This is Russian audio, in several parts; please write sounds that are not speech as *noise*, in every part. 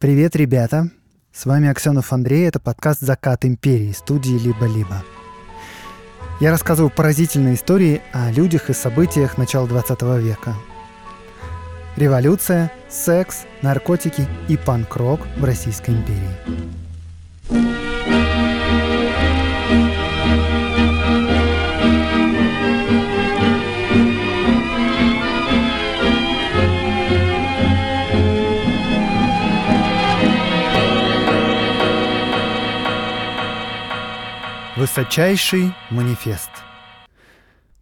Привет, ребята! С вами Аксенов Андрей, это подкаст «Закат империи» студии «Либо-либо». Я рассказываю поразительные истории о людях и событиях начала 20 века. Революция, секс, наркотики и панк-рок в Российской империи. Высочайший манифест.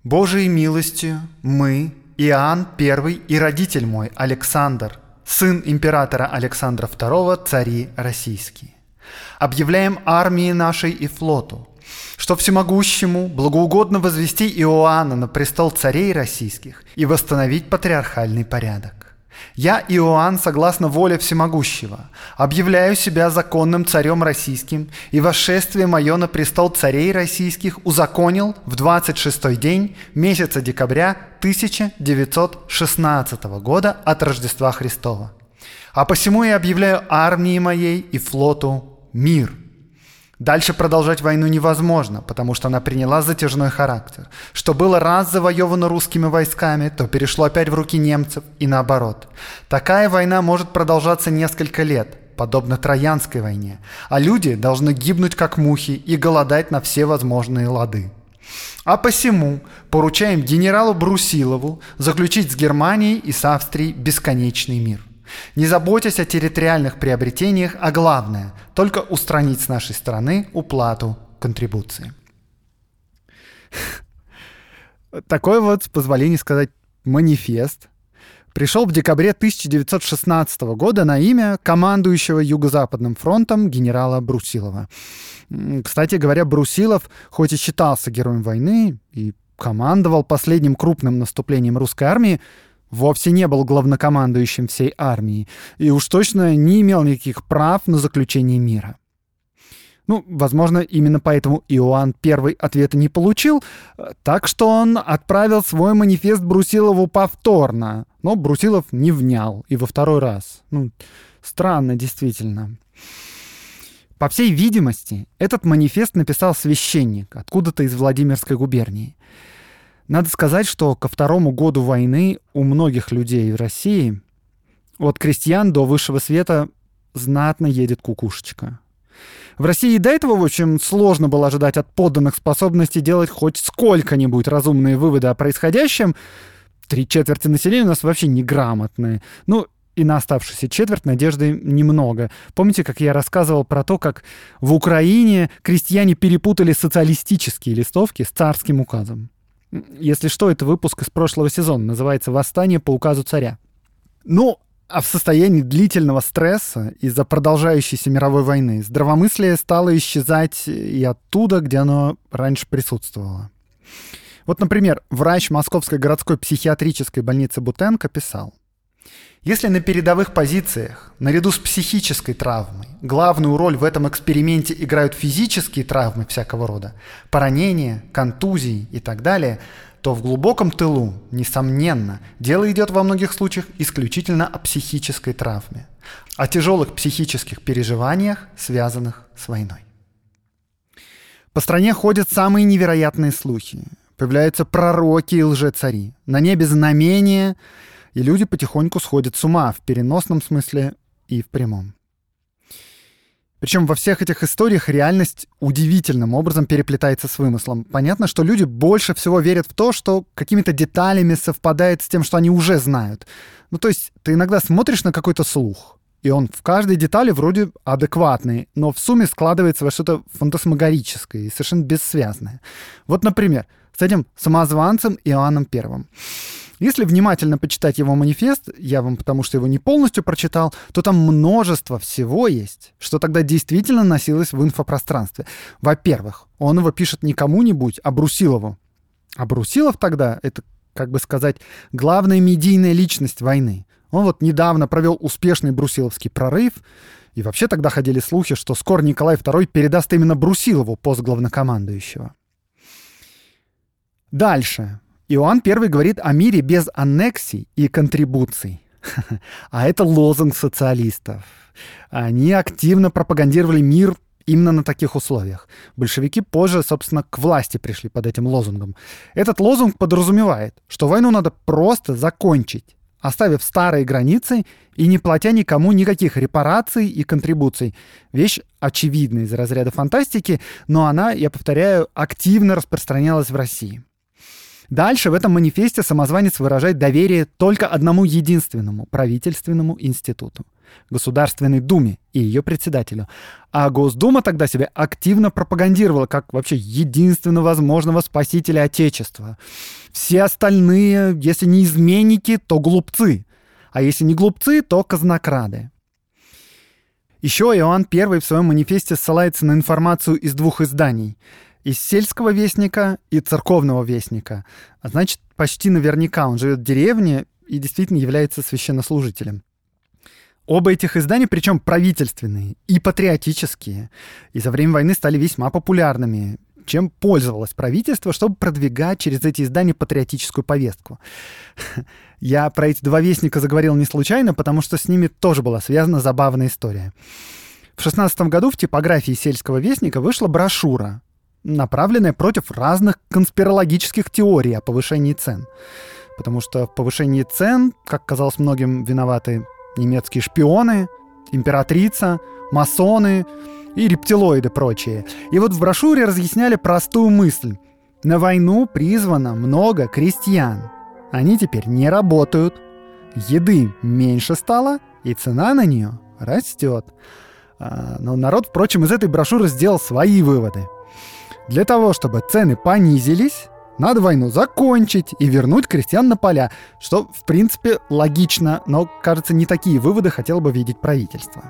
Божией милостью мы, Иоанн I и родитель мой, Александр, сын императора Александра II, цари российские, объявляем армии нашей и флоту, что всемогущему благоугодно возвести Иоанна на престол царей российских и восстановить патриархальный порядок. Я, Иоанн, согласно воле всемогущего, объявляю себя законным царем российским, и восшествие мое на престол царей российских узаконил в 26-й день месяца декабря 1916 года от Рождества Христова. А посему я объявляю армии моей и флоту мир – Дальше продолжать войну невозможно, потому что она приняла затяжной характер. Что было раз завоевано русскими войсками, то перешло опять в руки немцев и наоборот. Такая война может продолжаться несколько лет, подобно Троянской войне, а люди должны гибнуть как мухи и голодать на все возможные лады. А посему поручаем генералу Брусилову заключить с Германией и с Австрией бесконечный мир. Не заботясь о территориальных приобретениях, а главное – только устранить с нашей стороны уплату контрибуции. *laughs* Такой вот, с позволения сказать, манифест пришел в декабре 1916 года на имя командующего Юго-Западным фронтом генерала Брусилова. Кстати говоря, Брусилов, хоть и считался героем войны и командовал последним крупным наступлением русской армии, вовсе не был главнокомандующим всей армии и уж точно не имел никаких прав на заключение мира. Ну, возможно, именно поэтому Иоанн первый ответа не получил, так что он отправил свой манифест Брусилову повторно. Но Брусилов не внял и во второй раз. Ну, странно, действительно. По всей видимости, этот манифест написал священник откуда-то из Владимирской губернии. Надо сказать, что ко второму году войны у многих людей в России, от крестьян до высшего света, знатно едет кукушечка. В России и до этого, в общем, сложно было ожидать от подданных способности делать хоть сколько-нибудь разумные выводы о происходящем. Три четверти населения у нас вообще неграмотные. Ну, и на оставшуюся четверть надежды немного. Помните, как я рассказывал про то, как в Украине крестьяне перепутали социалистические листовки с царским указом? Если что, это выпуск из прошлого сезона, называется «Восстание по указу царя». Ну, а в состоянии длительного стресса из-за продолжающейся мировой войны здравомыслие стало исчезать и оттуда, где оно раньше присутствовало. Вот, например, врач Московской городской психиатрической больницы Бутенко писал, если на передовых позициях, наряду с психической травмой, главную роль в этом эксперименте играют физические травмы всякого рода, поранения, контузии и так далее, то в глубоком тылу, несомненно, дело идет во многих случаях исключительно о психической травме, о тяжелых психических переживаниях, связанных с войной. По стране ходят самые невероятные слухи. Появляются пророки и лжецари. На небе знамения – и люди потихоньку сходят с ума в переносном смысле и в прямом. Причем во всех этих историях реальность удивительным образом переплетается с вымыслом. Понятно, что люди больше всего верят в то, что какими-то деталями совпадает с тем, что они уже знают. Ну, то есть ты иногда смотришь на какой-то слух, и он в каждой детали вроде адекватный, но в сумме складывается во что-то фантасмагорическое и совершенно бессвязное. Вот, например, с этим самозванцем Иоанном Первым. Если внимательно почитать его манифест, я вам потому что его не полностью прочитал, то там множество всего есть, что тогда действительно носилось в инфопространстве. Во-первых, он его пишет не кому-нибудь, а Брусилову. А Брусилов тогда — это, как бы сказать, главная медийная личность войны. Он вот недавно провел успешный брусиловский прорыв, и вообще тогда ходили слухи, что скоро Николай II передаст именно Брусилову пост главнокомандующего. Дальше. Иоанн I говорит о мире без аннексий и контрибуций. *laughs* А это лозунг социалистов. Они активно пропагандировали мир именно на таких условиях. Большевики позже, собственно, к власти пришли под этим лозунгом. Этот лозунг подразумевает, что войну надо просто закончить, оставив старые границы и не платя никому никаких репараций и контрибуций. Вещь очевидная из разряда фантастики, но она, я повторяю, активно распространялась в России. Дальше в этом манифесте самозванец выражает доверие только одному единственному правительственному институту — Государственной Думе и ее председателю. А Госдума тогда себя активно пропагандировала как вообще единственно возможного спасителя Отечества. Все остальные, если не изменники, то глупцы. А если не глупцы, то казнокрады. Еще Иоанн I в своем манифесте ссылается на информацию из двух изданий — из сельского вестника и церковного вестника. А значит, почти наверняка он живет в деревне и действительно является священнослужителем. Оба этих издания, причем правительственные и патриотические, и за время войны стали весьма популярными, чем пользовалось правительство, чтобы продвигать через эти издания патриотическую повестку. *laughs* Я про эти два вестника заговорил не случайно, потому что с ними тоже была связана забавная история. В 16 году в типографии сельского вестника вышла брошюра направленная против разных конспирологических теорий о повышении цен. Потому что в повышении цен, как казалось многим, виноваты немецкие шпионы, императрица, масоны и рептилоиды прочие. И вот в брошюре разъясняли простую мысль. На войну призвано много крестьян. Они теперь не работают. Еды меньше стало, и цена на нее растет. А, но народ, впрочем, из этой брошюры сделал свои выводы – для того, чтобы цены понизились, надо войну закончить и вернуть крестьян на поля, что, в принципе, логично, но, кажется, не такие выводы хотело бы видеть правительство.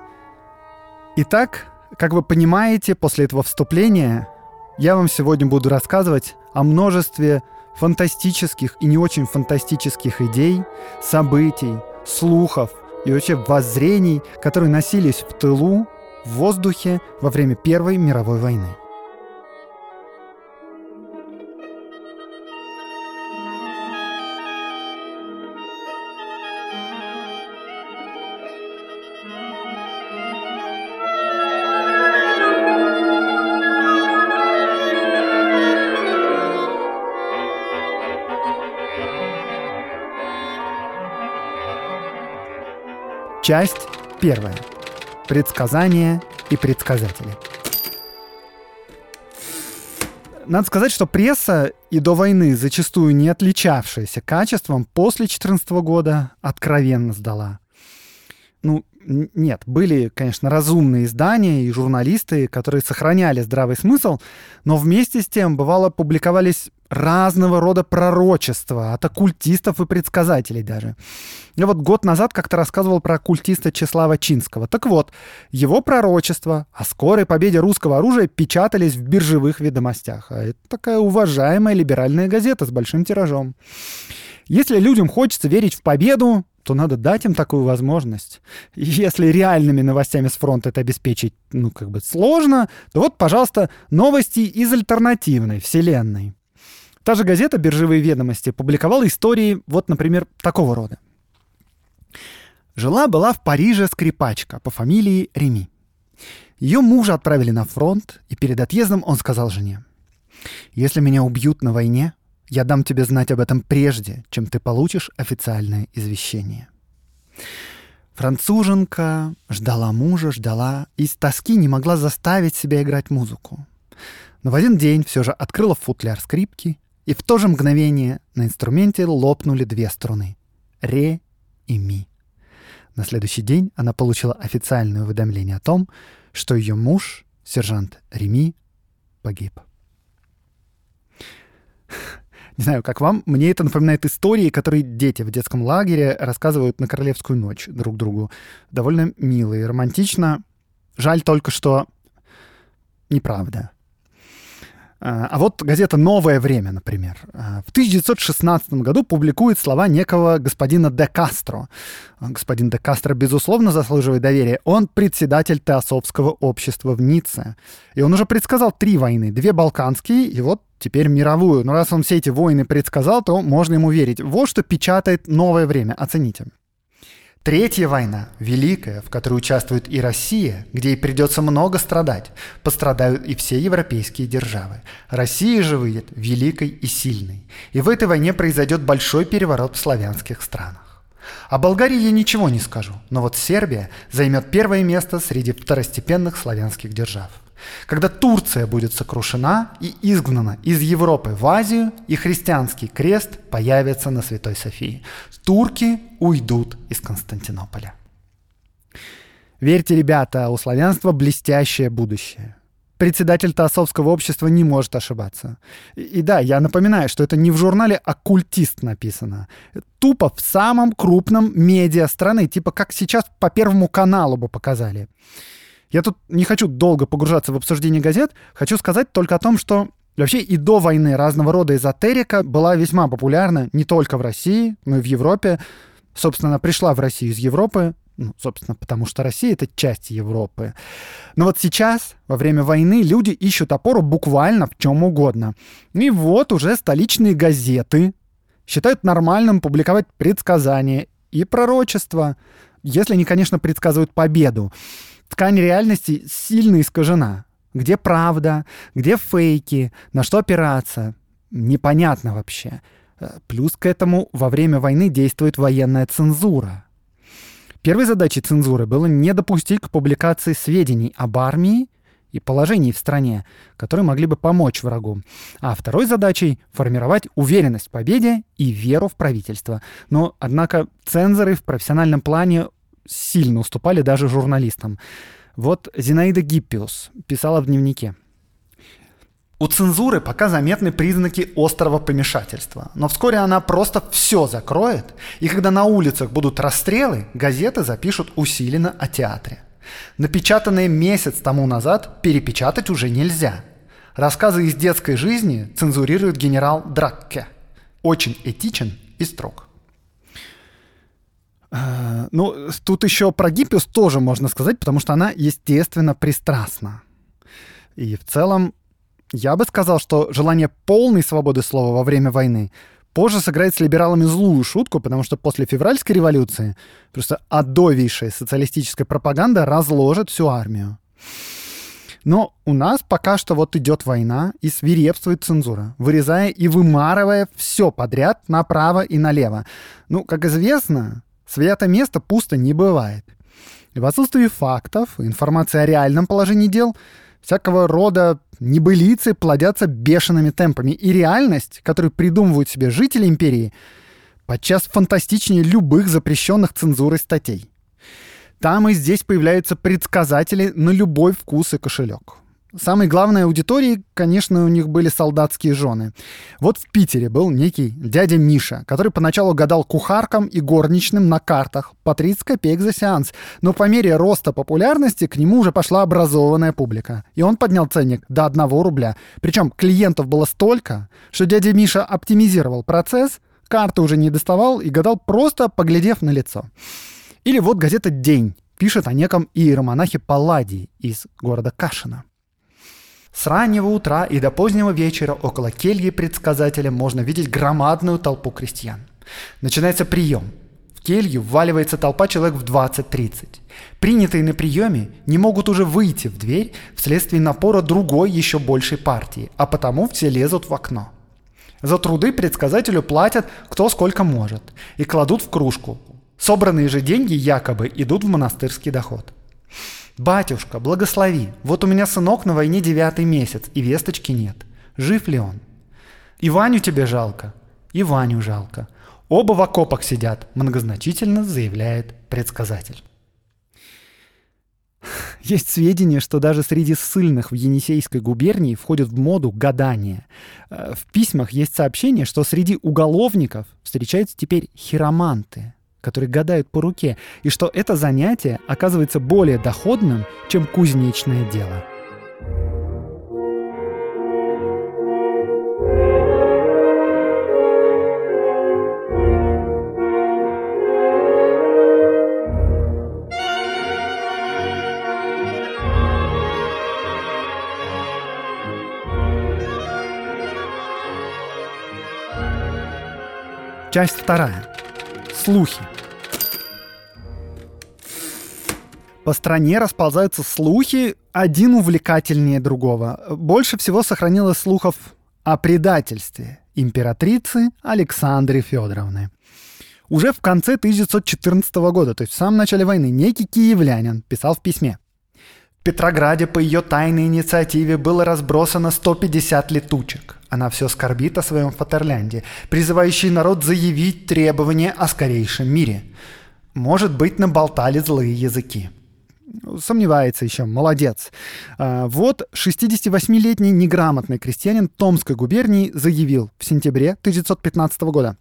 Итак, как вы понимаете, после этого вступления я вам сегодня буду рассказывать о множестве фантастических и не очень фантастических идей, событий, слухов и вообще воззрений, которые носились в тылу, в воздухе во время Первой мировой войны. Часть первая. Предсказания и предсказатели. Надо сказать, что пресса и до войны, зачастую не отличавшаяся качеством, после 2014 года откровенно сдала. Ну, нет, были, конечно, разумные издания и журналисты, которые сохраняли здравый смысл, но вместе с тем, бывало, публиковались разного рода пророчества от оккультистов и предсказателей даже. Я вот год назад как-то рассказывал про оккультиста Числава Чинского. Так вот, его пророчества о скорой победе русского оружия печатались в биржевых ведомостях. А это такая уважаемая либеральная газета с большим тиражом. Если людям хочется верить в победу, то надо дать им такую возможность. если реальными новостями с фронта это обеспечить, ну, как бы сложно, то вот, пожалуйста, новости из альтернативной вселенной. Та же газета «Биржевые ведомости» публиковала истории, вот, например, такого рода. Жила-была в Париже скрипачка по фамилии Реми. Ее мужа отправили на фронт, и перед отъездом он сказал жене, «Если меня убьют на войне, я дам тебе знать об этом прежде, чем ты получишь официальное извещение». Француженка ждала мужа, ждала, и с тоски не могла заставить себя играть музыку. Но в один день все же открыла футляр скрипки и в то же мгновение на инструменте лопнули две струны — ре и ми. На следующий день она получила официальное уведомление о том, что ее муж, сержант Реми, погиб. Не знаю, как вам, мне это напоминает истории, которые дети в детском лагере рассказывают на Королевскую ночь друг другу. Довольно мило и романтично. Жаль только, что неправда. А, а вот газета «Новое время», например, а, в 1916 году публикует слова некого господина де Кастро. Господин де Кастро, безусловно, заслуживает доверия. Он председатель Теософского общества в Ницце. И он уже предсказал три войны. Две балканские и вот теперь мировую. Но раз он все эти войны предсказал, то можно ему верить. Вот что печатает «Новое время». Оцените. Третья война, великая, в которой участвует и Россия, где ей придется много страдать, пострадают и все европейские державы. Россия же выйдет великой и сильной. И в этой войне произойдет большой переворот в славянских странах. О Болгарии я ничего не скажу, но вот Сербия займет первое место среди второстепенных славянских держав. Когда Турция будет сокрушена и изгнана из Европы в Азию, и христианский крест появится на Святой Софии. Турки уйдут из Константинополя. Верьте, ребята, у славянства блестящее будущее. Председатель Таосовского общества не может ошибаться. И, да, я напоминаю, что это не в журнале «Оккультист» написано. Тупо в самом крупном медиа страны, типа как сейчас по Первому каналу бы показали. Я тут не хочу долго погружаться в обсуждение газет, хочу сказать только о том, что Вообще и до войны разного рода эзотерика была весьма популярна не только в России, но и в Европе. Собственно, она пришла в Россию из Европы, ну, собственно, потому что Россия — это часть Европы. Но вот сейчас, во время войны, люди ищут опору буквально в чем угодно. И вот уже столичные газеты считают нормальным публиковать предсказания и пророчества, если они, конечно, предсказывают победу ткань реальности сильно искажена. Где правда, где фейки, на что опираться, непонятно вообще. Э, плюс к этому во время войны действует военная цензура. Первой задачей цензуры было не допустить к публикации сведений об армии и положении в стране, которые могли бы помочь врагу. А второй задачей — формировать уверенность в победе и веру в правительство. Но, однако, цензоры в профессиональном плане сильно уступали даже журналистам. Вот Зинаида Гиппиус писала в дневнике. У цензуры пока заметны признаки острого помешательства, но вскоре она просто все закроет, и когда на улицах будут расстрелы, газеты запишут усиленно о театре. Напечатанные месяц тому назад перепечатать уже нельзя. Рассказы из детской жизни цензурирует генерал Дракке. Очень этичен и строг. Э, ну, тут еще про Гиппиус тоже можно сказать, потому что она, естественно, пристрастна. И в целом, я бы сказал, что желание полной свободы слова во время войны позже сыграет с либералами злую шутку, потому что после февральской революции просто адовейшая социалистическая пропаганда разложит всю армию. Но у нас пока что вот идет война и свирепствует цензура, вырезая и вымарывая все подряд направо и налево. Ну, как известно, Свято место пусто не бывает. И в отсутствии фактов, информации о реальном положении дел, всякого рода небылицы плодятся бешеными темпами. И реальность, которую придумывают себе жители империи, подчас фантастичнее любых запрещенных цензурой статей. Там и здесь появляются предсказатели на любой вкус и кошелек. Самой главной аудиторией, конечно, у них были солдатские жены. Вот в Питере был некий дядя Миша, который поначалу гадал кухаркам и горничным на картах по 30 копеек за сеанс, но по мере роста популярности к нему уже пошла образованная публика. И он поднял ценник до 1 рубля. Причем клиентов было столько, что дядя Миша оптимизировал процесс, карты уже не доставал и гадал просто поглядев на лицо. Или вот газета «День» пишет о неком иеромонахе Палладии из города Кашина. С раннего утра и до позднего вечера около кельи предсказателя можно видеть громадную толпу крестьян. Начинается прием. В келью вваливается толпа человек в 20-30. Принятые на приеме не могут уже выйти в дверь вследствие напора другой еще большей партии, а потому все лезут в окно. За труды предсказателю платят кто сколько может и кладут в кружку. Собранные же деньги якобы идут в монастырский доход. «Батюшка, благослови, вот у меня сынок на войне девятый месяц, и весточки нет. Жив ли он?» «И Ваню тебе жалко?» «И Ваню жалко. Оба в окопах сидят», многозначительно заявляет предсказатель. *laughs* Есть сведения, что даже среди ссыльных в Енисейской губернии входит в моду гадание. Э, в письмах есть сообщение, что среди уголовников встречаются теперь хироманты – которые гадают по руке, и что это занятие оказывается более доходным, чем кузнечное дело. Часть вторая. Слухи. По стране расползаются слухи, один увлекательнее другого. Больше всего сохранилось слухов о предательстве императрицы Александры Федоровны. Уже в конце 1914 года, то есть в самом начале войны, некий киевлянин писал в письме. Петрограде по ее тайной инициативе было разбросано 150 летучек. Она все скорбит о своем Фатерлянде, призывающий народ заявить требования о скорейшем мире. Может быть, наболтали злые языки. Сомневается еще, молодец. А, вот 68-летний неграмотный крестьянин Томской губернии заявил в сентябре 1915 года.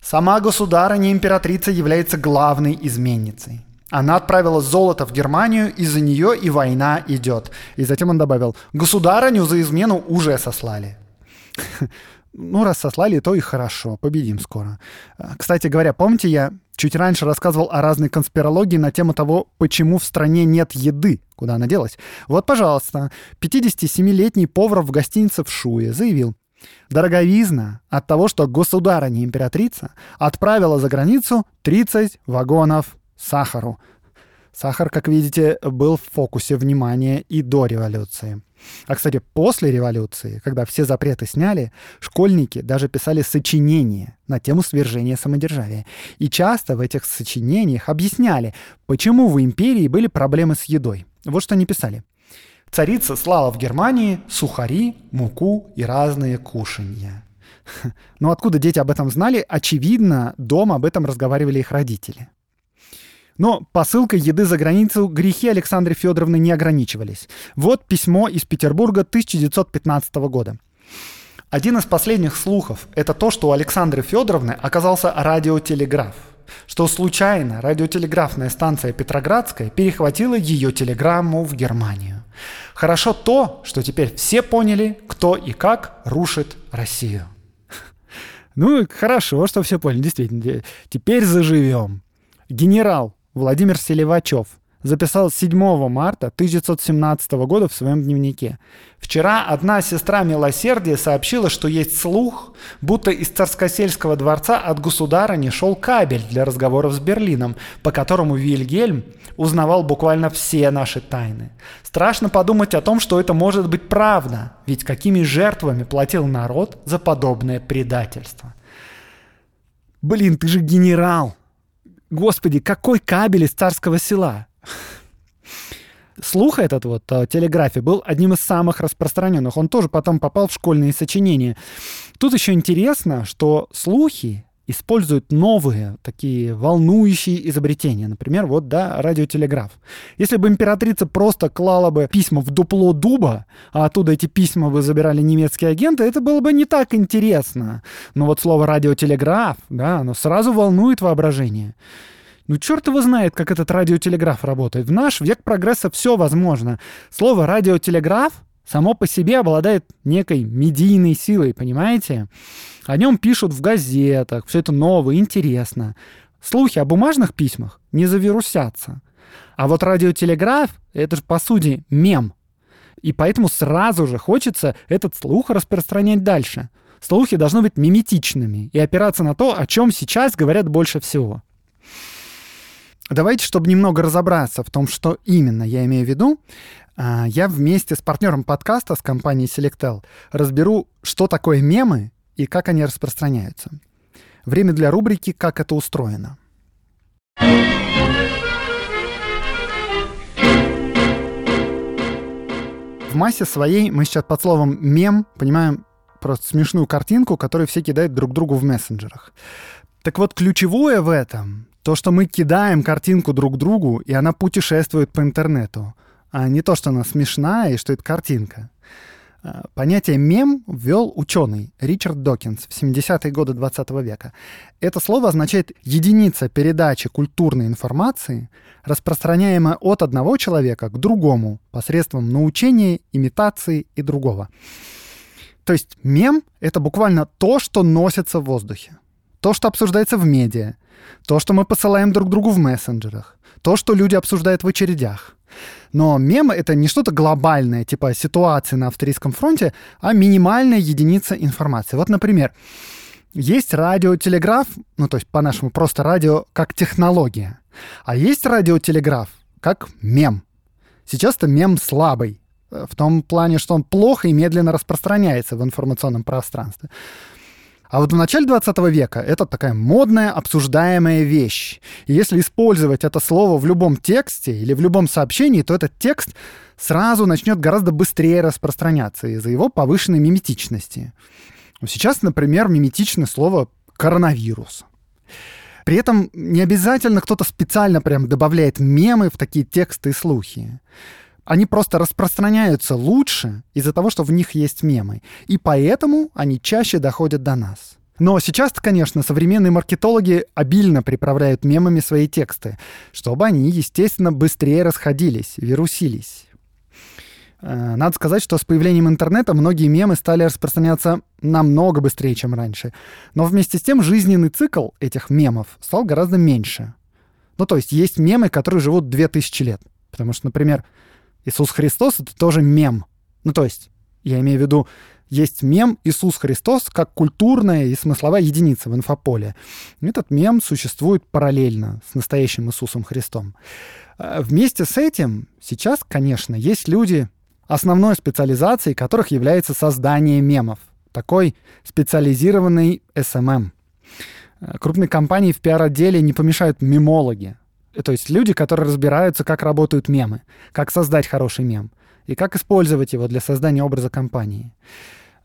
Сама государыня императрица является главной изменницей. Она отправила золото в Германию, из-за нее и война идет. И затем он добавил, государыню за измену уже сослали. *laughs* Ну, раз сослали, то и хорошо, победим скоро. А, кстати говоря, помните, я чуть раньше рассказывал о разной конспирологии на тему того, почему в стране нет еды, куда она делась. Вот, пожалуйста, 57-летний повар в гостинице в Шуе заявил, Дороговизна от того, что государыня императрица отправила за границу 30 вагонов сахару. Сахар, как видите, был в фокусе внимания и до революции. А, кстати, после революции, когда все запреты сняли, школьники даже писали сочинения на тему свержения самодержавия. И часто в этих сочинениях объясняли, почему в империи были проблемы с едой. Вот что они писали. Царица слала в Германии сухари, муку и разные кушанья. *laughs* Но откуда дети об этом знали? Очевидно, дома об этом разговаривали их родители. Но посылкой еды за границу грехи Александры Федоровны не ограничивались. Вот письмо из Петербурга 1915 года. Один из последних слухов – это то, что у Александры Федоровны оказался радиотелеграф, что случайно радиотелеграфная станция Петроградская перехватила ее телеграмму в Германию. Хорошо то, что теперь все поняли, кто и как рушит Россию. *laughs* Ну, хорошо, что все поняли, действительно. Теперь заживем. Генерал Владимир Селивачев записал 7 марта 1917 года в своем дневнике. Вчера одна сестра милосердия сообщила, что есть слух, будто из царскосельского дворца от государыни шел кабель для разговоров с Берлином, по которому Вильгельм узнавал буквально все наши тайны. Страшно подумать о том, что это может быть правда, ведь какими жертвами платил народ за подобное предательство. Блин, ты же генерал! Господи, какой кабель из царского села? Слух этот вот о телеграфе был одним из самых распространенных. Он тоже потом попал в школьные сочинения. Тут еще интересно, что слухи используют новые такие волнующие изобретения. Например, вот, да, радиотелеграф. Если бы императрица просто клала бы письма в дупло дуба, а оттуда эти письма бы забирали немецкие агенты, это было бы не так интересно. Но вот слово радиотелеграф, да, оно сразу волнует воображение. Ну, черт его знает, как этот радиотелеграф работает. В наш век прогресса все возможно. Слово радиотелеграф само по себе обладает некой медийной силой, понимаете? О нем пишут в газетах, все это новое, интересно. Слухи о бумажных письмах не завирусятся. А вот радиотелеграф — это же, по сути, мем. И поэтому сразу же хочется этот слух распространять дальше. Слухи должны быть миметичными и опираться на то, о чем сейчас говорят больше всего. Давайте, чтобы немного разобраться в том, что именно я имею в виду, а, я вместе с партнером подкаста с компанией Selectel разберу, что такое мемы и как они распространяются. Время для рубрики «Как это устроено». В массе своей мы сейчас под словом «мем» понимаем просто смешную картинку, которую все кидают друг другу в мессенджерах. Так вот, ключевое в этом то, что мы кидаем картинку друг другу, и она путешествует по интернету — а не то, что она смешная и что это картинка. А, понятие «мем» ввел ученый Ричард Докинс в 70-е годы 20 века. Это слово означает «единица передачи культурной информации, распространяемая от одного человека к другому посредством научения, имитации и другого». То есть мем — это буквально то, что носится в воздухе, то, что обсуждается в медиа, то, что мы посылаем друг другу в мессенджерах, то, что люди обсуждают в очередях. Но мем — это не что-то глобальное, типа ситуации на австрийском фронте, а минимальная единица информации. Вот, например, есть радиотелеграф, ну, то есть, по-нашему, просто радио как технология. А есть радиотелеграф как мем. Сейчас это мем слабый, э, в том плане, что он плохо и медленно распространяется в информационном пространстве. А вот в начале 20 века это такая модная, обсуждаемая вещь. И если использовать это слово в любом тексте или в любом сообщении, то этот текст сразу начнет гораздо быстрее распространяться из-за его повышенной миметичности. Сейчас, например, миметичное слово «коронавирус». При этом не обязательно кто-то специально прям добавляет мемы в такие тексты и слухи они просто распространяются лучше из-за того, что в них есть мемы. И поэтому они чаще доходят до нас. Но сейчас, конечно, современные маркетологи обильно приправляют мемами свои тексты, чтобы они, естественно, быстрее расходились, вирусились. Э, надо сказать, что с появлением интернета многие мемы стали распространяться намного быстрее, чем раньше. Но вместе с тем жизненный цикл этих мемов стал гораздо меньше. Ну, то есть есть мемы, которые живут 2000 лет. Потому что, например, Иисус Христос — это тоже мем. Ну, то есть, я имею в виду, есть мем Иисус Христос как культурная и смысловая единица в инфополе. Этот мем существует параллельно с настоящим Иисусом Христом. А вместе с этим сейчас, конечно, есть люди, основной специализацией которых является создание мемов. Такой специализированный SMM. Крупные компании в пиар-отделе не помешают мемологи, то есть люди, которые разбираются, как работают мемы, как создать хороший мем и как использовать его для создания образа компании.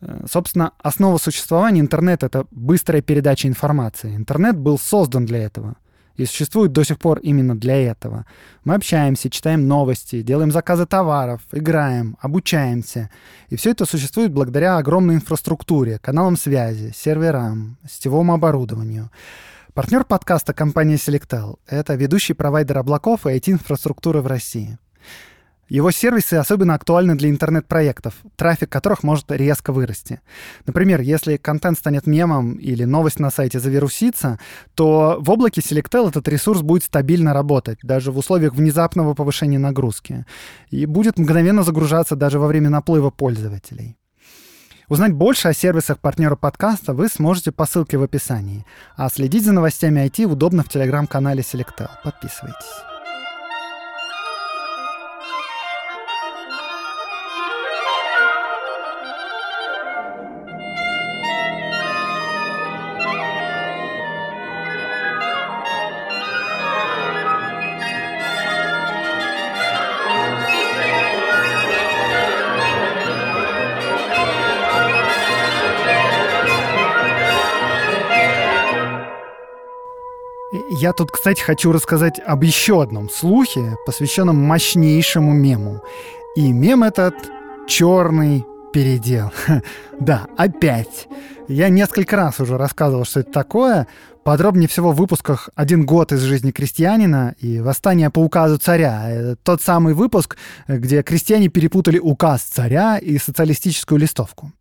Э, собственно, основа существования интернета — это быстрая передача информации. Интернет был создан для этого и существует до сих пор именно для этого. Мы общаемся, читаем новости, делаем заказы товаров, играем, обучаемся. И все это существует благодаря огромной инфраструктуре, каналам связи, серверам, сетевому оборудованию. Партнер подкаста компания Selectel — это ведущий провайдер облаков и IT-инфраструктуры в России. Его сервисы особенно актуальны для интернет-проектов, трафик которых может резко вырасти. Например, если контент станет мемом или новость на сайте завирусится, то в облаке Selectel этот ресурс будет стабильно работать, даже в условиях внезапного повышения нагрузки, и будет мгновенно загружаться даже во время наплыва пользователей. Узнать больше о сервисах партнера подкаста вы сможете по ссылке в описании. А следить за новостями IT удобно в телеграм-канале Selectel. Подписывайтесь. Я тут, кстати, хочу рассказать об еще одном слухе, посвященном мощнейшему мему. И мем этот черный передел. *laughs* да, опять. Я несколько раз уже рассказывал, что это такое. Подробнее всего в выпусках «Один год из жизни крестьянина» и «Восстание по указу царя». Это тот самый выпуск, где крестьяне перепутали указ царя и социалистическую листовку.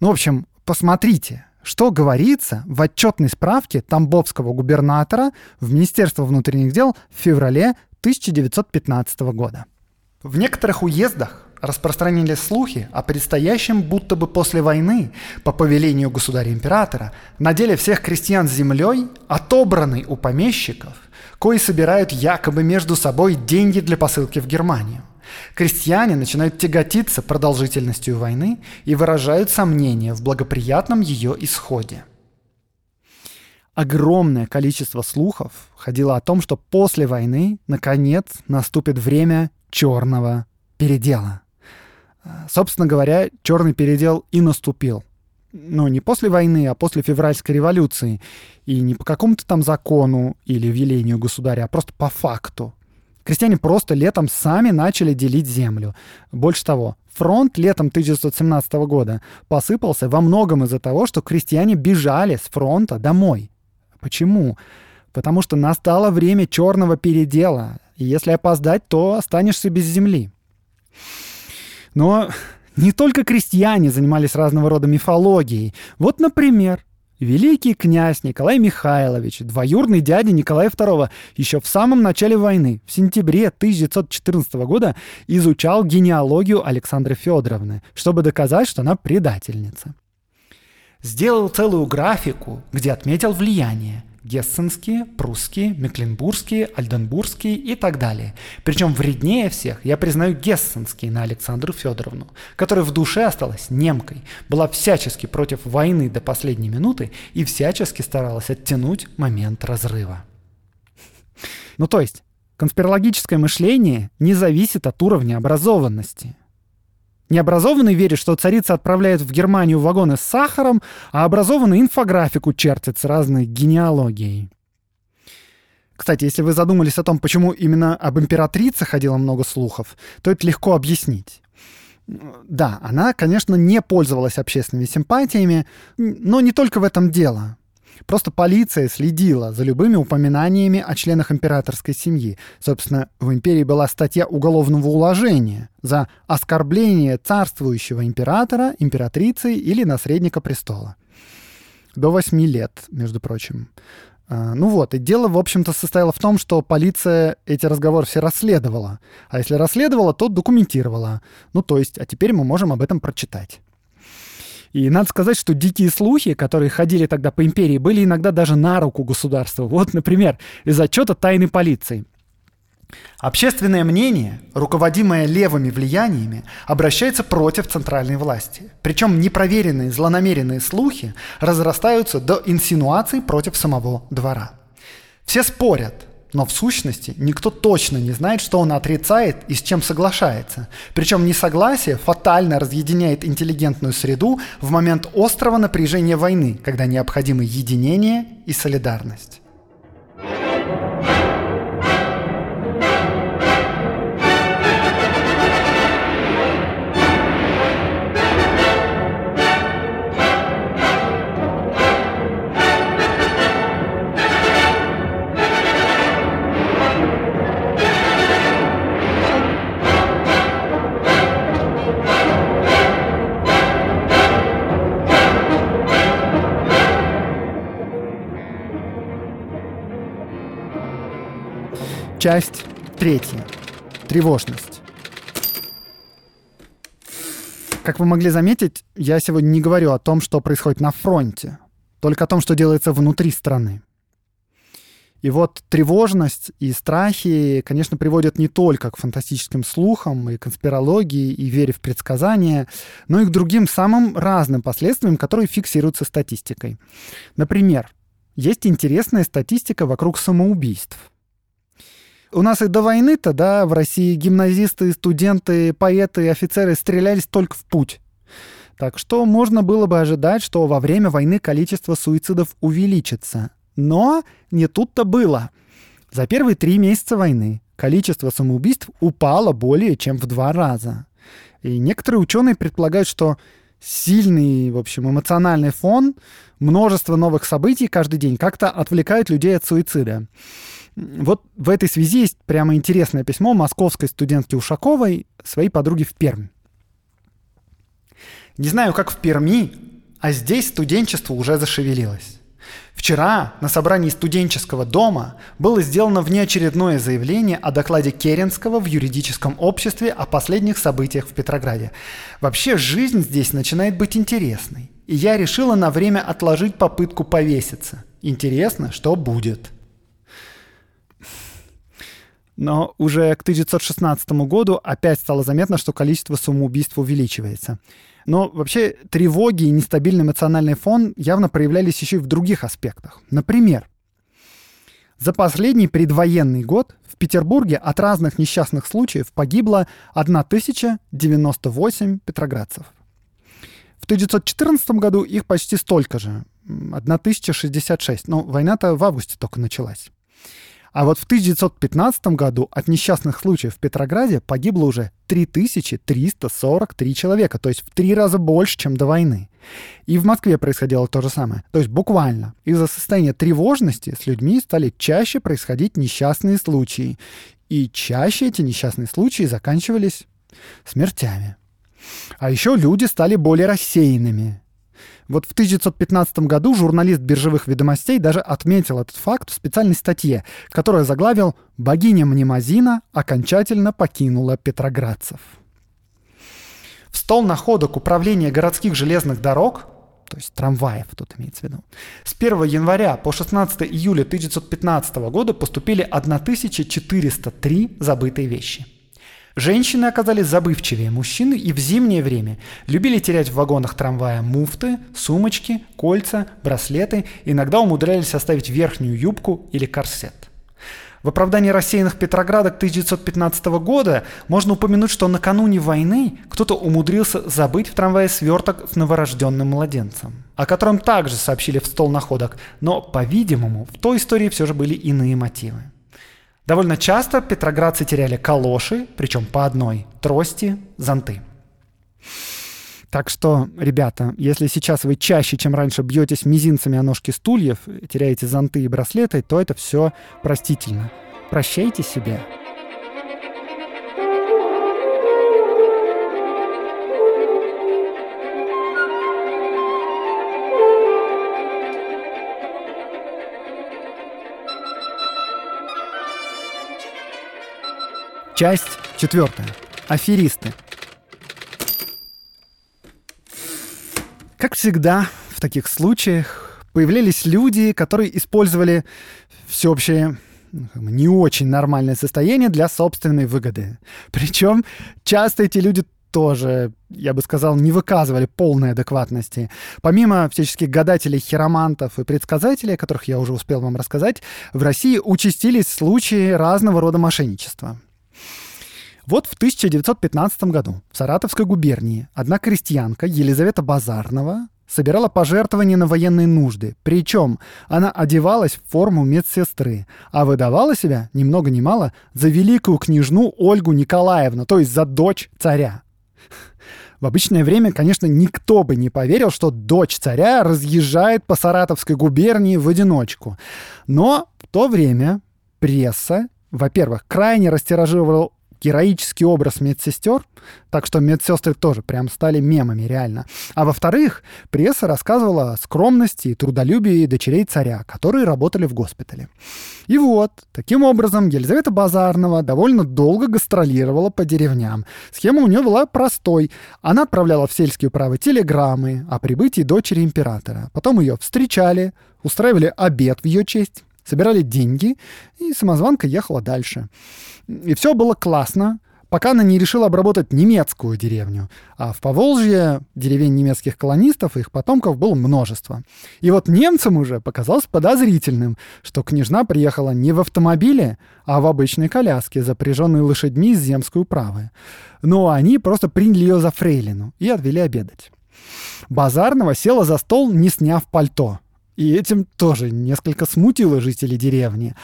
Ну, в общем, посмотрите, что говорится в отчетной справке Тамбовского губернатора в Министерство внутренних дел в феврале 1915 года. В некоторых уездах распространились слухи о предстоящем будто бы после войны по повелению государя-императора на деле всех крестьян с землей, отобранной у помещиков, кои собирают якобы между собой деньги для посылки в Германию – Крестьяне начинают тяготиться продолжительностью войны и выражают сомнения в благоприятном ее исходе. Огромное количество слухов ходило о том, что после войны, наконец, наступит время черного передела. Собственно говоря, черный передел и наступил. Но не после войны, а после февральской революции. И не по какому-то там закону или велению государя, а просто по факту. Крестьяне просто летом сами начали делить землю. Больше того, фронт летом 1917 года посыпался во многом из-за того, что крестьяне бежали с фронта домой. Почему? Потому что настало время черного передела, и если опоздать, то останешься без земли. Но не только крестьяне занимались разного рода мифологией. Вот, например, Великий князь Николай Михайлович, двоюрный дядя Николая II, еще в самом начале войны, в сентябре 1914 года, изучал генеалогию Александры Федоровны, чтобы доказать, что она предательница. Сделал целую графику, где отметил влияние, гессенские, прусские, мекленбургские, альденбургские и так далее. Причем вреднее всех я признаю гессенские на Александру Федоровну, которая в душе осталась немкой, была всячески против войны до последней минуты и всячески старалась оттянуть момент разрыва. Ну то есть, конспирологическое мышление не зависит от уровня образованности – Необразованный верит, что царица отправляет в Германию вагоны с сахаром, а образованный инфографику чертит с разной генеалогией. Кстати, если вы задумались о том, почему именно об императрице ходило много слухов, то это легко объяснить. Да, она, конечно, не пользовалась общественными симпатиями, но не только в этом дело. Просто полиция следила за любыми упоминаниями о членах императорской семьи. Собственно, в империи была статья уголовного уложения за оскорбление царствующего императора, императрицы или наследника престола. До восьми лет, между прочим. А, ну вот, и дело, в общем-то, состояло в том, что полиция эти разговоры все расследовала. А если расследовала, то документировала. Ну, то есть, а теперь мы можем об этом прочитать. И надо сказать, что дикие слухи, которые ходили тогда по империи, были иногда даже на руку государству. Вот, например, из отчета тайной полиции. Общественное мнение, руководимое левыми влияниями, обращается против центральной власти. Причем непроверенные злонамеренные слухи разрастаются до инсинуаций против самого двора. Все спорят, но в сущности никто точно не знает, что он отрицает и с чем соглашается. Причем несогласие фатально разъединяет интеллигентную среду в момент острого напряжения войны, когда необходимы единение и солидарность. Часть третья. Тревожность. Как вы могли заметить, я сегодня не говорю о том, что происходит на фронте, только о том, что делается внутри страны. И вот тревожность и страхи, конечно, приводят не только к фантастическим слухам и конспирологии, и вере в предсказания, но и к другим самым разным последствиям, которые фиксируются статистикой. Например, есть интересная статистика вокруг самоубийств – у нас и до войны-то, да, в России гимназисты, студенты, поэты, офицеры стрелялись только в путь. Так что можно было бы ожидать, что во время войны количество суицидов увеличится. Но не тут-то было. За первые три месяца войны количество самоубийств упало более чем в два раза. И некоторые ученые предполагают, что сильный, в общем, эмоциональный фон, множество новых событий каждый день как-то отвлекают людей от суицида. Вот в этой связи есть прямо интересное письмо московской студентки Ушаковой своей подруге в Пермь. Не знаю, как в Перми, а здесь студенчество уже зашевелилось. Вчера на собрании студенческого дома было сделано внеочередное заявление о докладе Керенского в юридическом обществе о последних событиях в Петрограде. Вообще жизнь здесь начинает быть интересной. И я решила на время отложить попытку повеситься. Интересно, что будет. Но уже к 1916 году опять стало заметно, что количество самоубийств увеличивается. Но вообще тревоги и нестабильный эмоциональный фон явно проявлялись еще и в других аспектах. Например, за последний предвоенный год в Петербурге от разных несчастных случаев погибло 1098 петроградцев. В 1914 году их почти столько же, 1066. Но война-то в августе только началась. А вот в 1915 году от несчастных случаев в Петрограде погибло уже 3343 человека, то есть в три раза больше, чем до войны. И в Москве происходило то же самое. То есть буквально из-за состояния тревожности с людьми стали чаще происходить несчастные случаи. И чаще эти несчастные случаи заканчивались смертями. А еще люди стали более рассеянными. Вот в 1915 году журналист биржевых ведомостей даже отметил этот факт в специальной статье, которая заглавил «Богиня Мнемозина окончательно покинула петроградцев». В стол находок управления городских железных дорог то есть трамваев тут имеется в виду. С 1 января по 16 июля 1915 года поступили 1403 забытые вещи. Женщины оказались забывчивее мужчин и в зимнее время любили терять в вагонах трамвая муфты, сумочки, кольца, браслеты, иногда умудрялись оставить верхнюю юбку или корсет. В оправдании рассеянных Петроградок 1915 года можно упомянуть, что накануне войны кто-то умудрился забыть в трамвае сверток с новорожденным младенцем, о котором также сообщили в стол находок, но, по-видимому, в той истории все же были иные мотивы. Довольно часто петроградцы теряли калоши, причем по одной, трости, зонты. Так что, ребята, если сейчас вы чаще, чем раньше, бьетесь мизинцами о ножки стульев, теряете зонты и браслеты, то это все простительно. Прощайте себе. Часть четвертая. Аферисты. Как всегда, в таких случаях появлялись люди, которые использовали всеобщее ну, не очень нормальное состояние для собственной выгоды. Причем часто эти люди тоже, я бы сказал, не выказывали полной адекватности. Помимо всяческих гадателей, хиромантов и предсказателей, о которых я уже успел вам рассказать, в России участились случаи разного рода мошенничества. Вот в 1915 году в Саратовской губернии одна крестьянка Елизавета Базарнова собирала пожертвования на военные нужды. Причем она одевалась в форму медсестры, а выдавала себя, ни много ни мало, за великую княжну Ольгу Николаевну, то есть за дочь царя. В обычное время, конечно, никто бы не поверил, что дочь царя разъезжает по Саратовской губернии в одиночку. Но в то время пресса, во-первых, крайне растиражировала героический образ медсестер, так что медсестры тоже прям стали мемами, реально. А во-вторых, пресса рассказывала о скромности и трудолюбии дочерей царя, которые работали в госпитале. И вот, таким образом, Елизавета Базарнова довольно долго гастролировала по деревням. Схема у нее была простой. Она отправляла в сельские управы телеграммы о прибытии дочери императора. Потом ее встречали, устраивали обед в ее честь, собирали деньги, и самозванка ехала дальше. И все было классно, пока она не решила обработать немецкую деревню. А в Поволжье деревень немецких колонистов и их потомков было множество. И вот немцам уже показалось подозрительным, что княжна приехала не в автомобиле, а в обычной коляске, запряженной лошадьми из земской управы. Но они просто приняли ее за фрейлину и отвели обедать. Базарного села за стол, не сняв пальто — и этим тоже несколько смутило жителей деревни.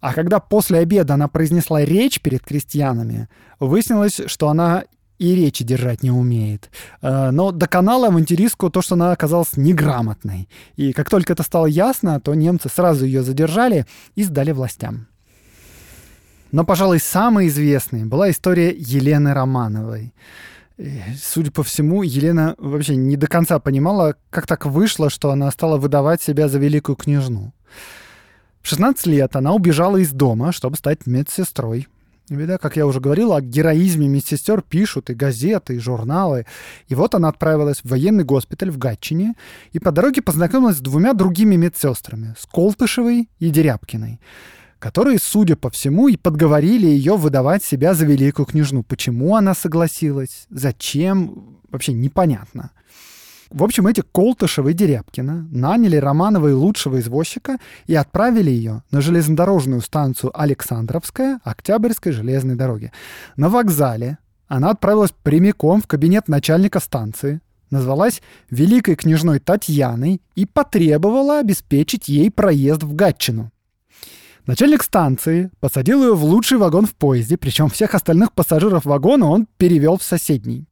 А когда после обеда она произнесла речь перед крестьянами, выяснилось, что она и речи держать не умеет. Э, но доконала авантюристку то, что она оказалась неграмотной. И как только это стало ясно, то немцы сразу ее задержали и сдали властям. Но, пожалуй, самой известной была история Елены Романовой. Судя по всему, Елена вообще не до конца понимала, как так вышло, что она стала выдавать себя за великую княжну. В 16 лет она убежала из дома, чтобы стать медсестрой. Вида, как я уже говорил, о героизме медсестер пишут и газеты, и журналы. И вот она отправилась в военный госпиталь в Гатчине и по дороге познакомилась с двумя другими медсестрами, с Колтышевой и Дерябкиной которые, судя по всему, и подговорили ее выдавать себя за великую княжну. Почему она согласилась? Зачем? Вообще непонятно. В общем, эти Колтышева и Дерябкина наняли Романова и лучшего извозчика и отправили ее на железнодорожную станцию Александровская Октябрьской железной дороги. На вокзале она отправилась прямиком в кабинет начальника станции, назвалась Великой княжной Татьяной и потребовала обеспечить ей проезд в Гатчину. Начальник станции посадил ее в лучший вагон в поезде, причем всех остальных пассажиров вагона он перевел в соседний.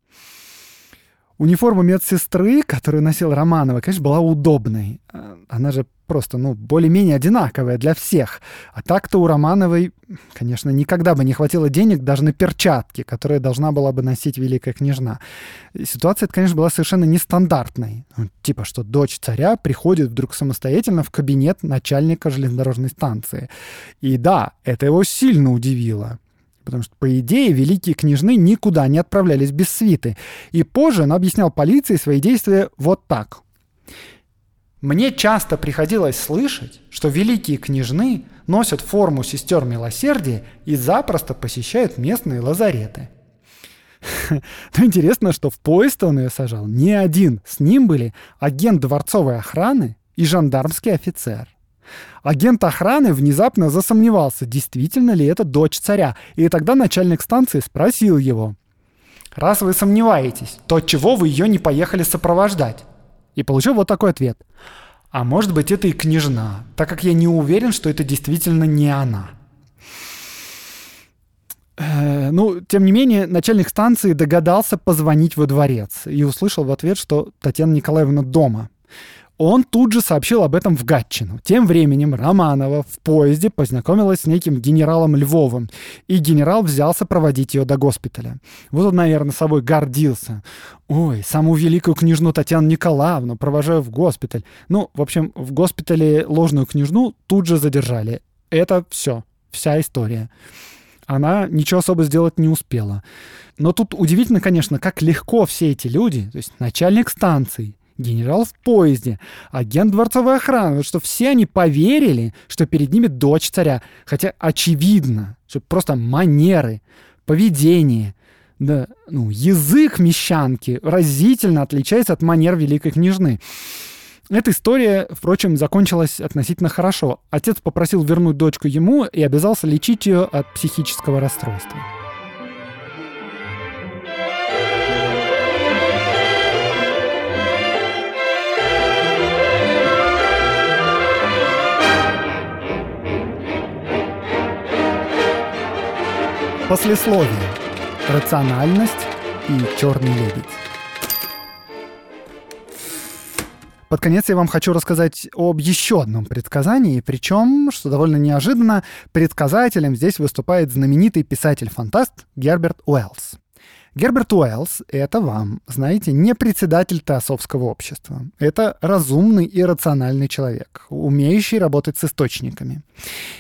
Униформа медсестры, которую носил Романова, конечно, была удобной. А, она же просто, ну, более-менее одинаковая для всех. А так-то у Романовой, конечно, никогда бы не хватило денег даже на перчатки, которые должна была бы носить великая княжна. ситуация, это, конечно, была совершенно нестандартной. Ну, типа, что дочь царя приходит вдруг самостоятельно в кабинет начальника железнодорожной станции. И да, это его сильно удивило. Потому что, по идее, великие княжны никуда не отправлялись без свиты. И позже он объяснял полиции свои действия вот так. Мне часто приходилось слышать, что великие княжны носят форму сестер милосердия и запросто посещают местные лазареты. *laughs* Но интересно, что в поезд он ее сажал не один. С ним были агент дворцовой охраны и жандармский офицер. Агент охраны внезапно засомневался, действительно ли это дочь царя, и тогда начальник станции спросил его, «Раз вы сомневаетесь, то чего вы ее не поехали сопровождать?» И получил вот такой ответ. «А может быть, это и княжна, так как я не уверен, что это действительно не она». Э, ну, тем не менее, начальник станции догадался позвонить во дворец и услышал в ответ, что Татьяна Николаевна дома. Он тут же сообщил об этом в Гатчину. Тем временем Романова в поезде познакомилась с неким генералом Львовым, и генерал взялся проводить ее до госпиталя. Вот он, наверное, собой гордился. Ой, саму великую княжну Татьяну Николаевну провожаю в госпиталь. Ну, в общем, в госпитале ложную княжну тут же задержали. Это все, вся история она ничего особо сделать не успела. Но тут удивительно, конечно, как легко все эти люди, то есть начальник станции, генерал в поезде, агент дворцовой охраны, что все они поверили, что перед ними дочь царя. Хотя очевидно, что просто манеры, поведение, да, ну, язык мещанки разительно отличается от манер великой княжны. Эта история, впрочем, закончилась относительно хорошо. Отец попросил вернуть дочку ему и обязался лечить ее от психического расстройства. Послесловие. Рациональность и черный лебедь. Под конец я вам хочу рассказать об еще одном предсказании, причем, что довольно неожиданно, предсказателем здесь выступает знаменитый писатель-фантаст Герберт Уэллс. Герберт Уэллс — это вам, знаете, не председатель Теософского общества. Это разумный и рациональный человек, умеющий работать с источниками.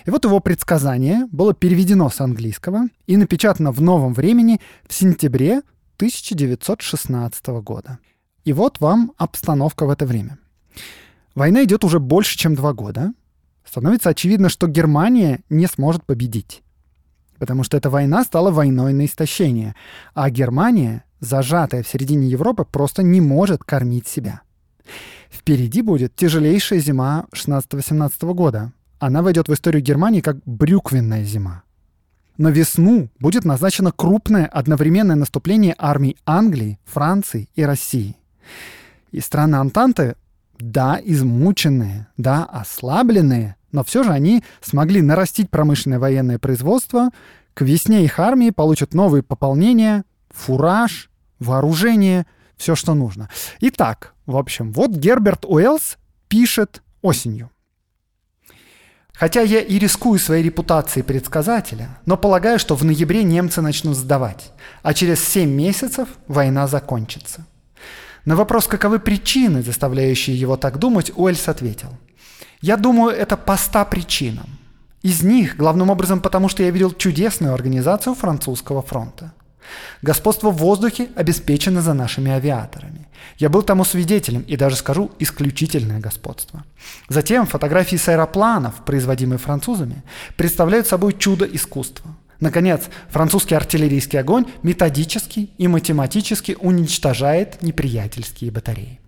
И вот его предсказание было переведено с английского и напечатано в новом времени в сентябре 1916 года. И вот вам обстановка в это время. Война идет уже больше, чем два года. Становится очевидно, что Германия не сможет победить. Потому что эта война стала войной на истощение. А Германия, зажатая в середине Европы, просто не может кормить себя. Впереди будет тяжелейшая зима 16-18 года. Она войдет в историю Германии как брюквенная зима. На весну будет назначено крупное одновременное наступление армий Англии, Франции и России. И страны Антанты, да, измученные, да, ослабленные, но все же они смогли нарастить промышленное военное производство. К весне их армии получат новые пополнения, фураж, вооружение, все, что нужно. Итак, в общем, вот Герберт Уэллс пишет осенью. Хотя я и рискую своей репутацией предсказателя, но полагаю, что в ноябре немцы начнут сдавать, а через 7 месяцев война закончится. На вопрос, каковы причины, заставляющие его так думать, Уэльс ответил. «Я думаю, это по ста причинам. Из них, главным образом, потому что я видел чудесную организацию французского фронта. Господство в воздухе обеспечено за нашими авиаторами. Я был тому свидетелем и даже скажу исключительное господство. Затем фотографии с аэропланов, производимые французами, представляют собой чудо искусства. Наконец, французский артиллерийский огонь методически и математически уничтожает неприятельские батареи.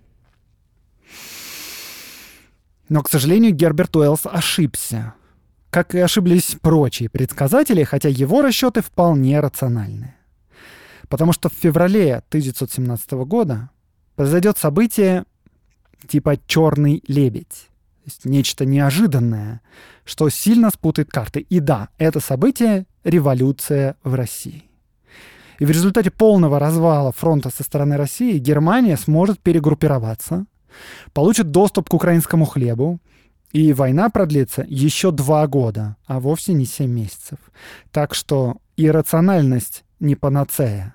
Но, к сожалению, Герберт Уэллс ошибся. Как и ошиблись прочие предсказатели, хотя его расчеты вполне рациональны. Потому что в феврале 1917 года произойдет событие типа «черный лебедь». То есть нечто неожиданное, что сильно спутает карты. И да, это событие революция в России. И в результате полного развала фронта со стороны России Германия сможет перегруппироваться, получит доступ к украинскому хлебу, и война продлится еще два года, а вовсе не семь месяцев. Так что иррациональность не панацея.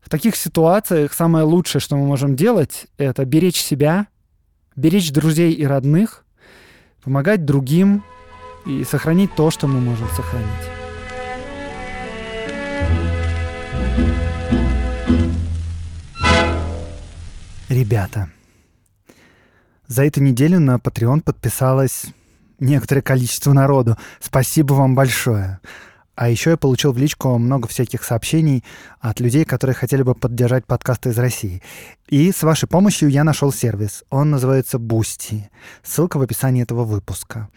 В таких ситуациях самое лучшее, что мы можем делать, это беречь себя, беречь друзей и родных, помогать другим и сохранить то, что мы можем сохранить. Ребята, За эту неделю на Patreon подписалось некоторое количество народу. Спасибо вам большое. А еще я получил в личку много всяких сообщений от людей, которые хотели бы поддержать подкасты из России. И с вашей помощью я нашел сервис. Он называется Boosty. Ссылка в описании этого выпуска.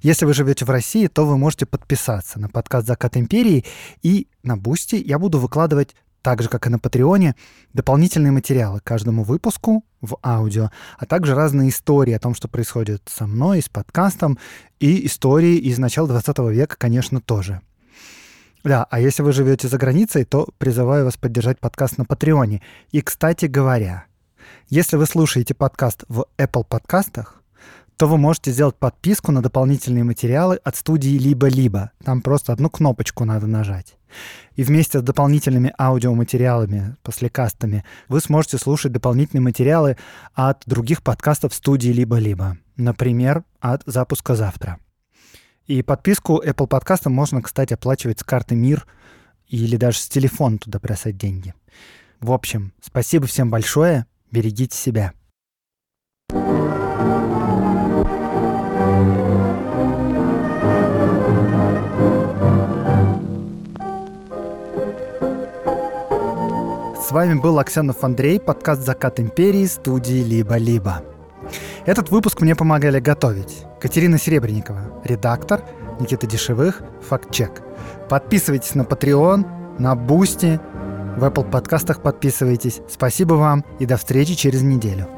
Если вы живете в России, то вы можете подписаться на подкаст «Закат империи», и на Boosty я буду выкладывать так же, как и на Patreon е, дополнительные материалы к каждому выпуску в аудио, а также разные истории о том, что происходит со мной, с подкастом, и истории из начала 20 века, конечно, тоже. Да, а если вы живете за границей, то призываю вас поддержать подкаст на Патреоне. И, кстати говоря, если вы слушаете подкаст в Apple подкастах, то вы можете сделать подписку на дополнительные материалы от студии «Либо-либо». Там просто одну кнопочку надо нажать. И вместе с дополнительными аудиоматериалами, послекастами, вы сможете слушать дополнительные материалы от других подкастов студии «Либо-либо». Например, от «Запуска завтра». И подписку Apple подкастам можно, кстати, оплачивать с карты МИР или даже с телефона туда бросать деньги. В общем, спасибо всем большое, берегите себя. С вами был Аксенов Андрей, подкаст «Закат империи» студии «Либо-либо». Этот выпуск мне помогали готовить Катерина Серебренникова, редактор, Никита Дешевых, факт-чек. Подписывайтесь на Patreon, на Boosty, в Apple подкастах подписывайтесь. Спасибо вам и до встречи через неделю.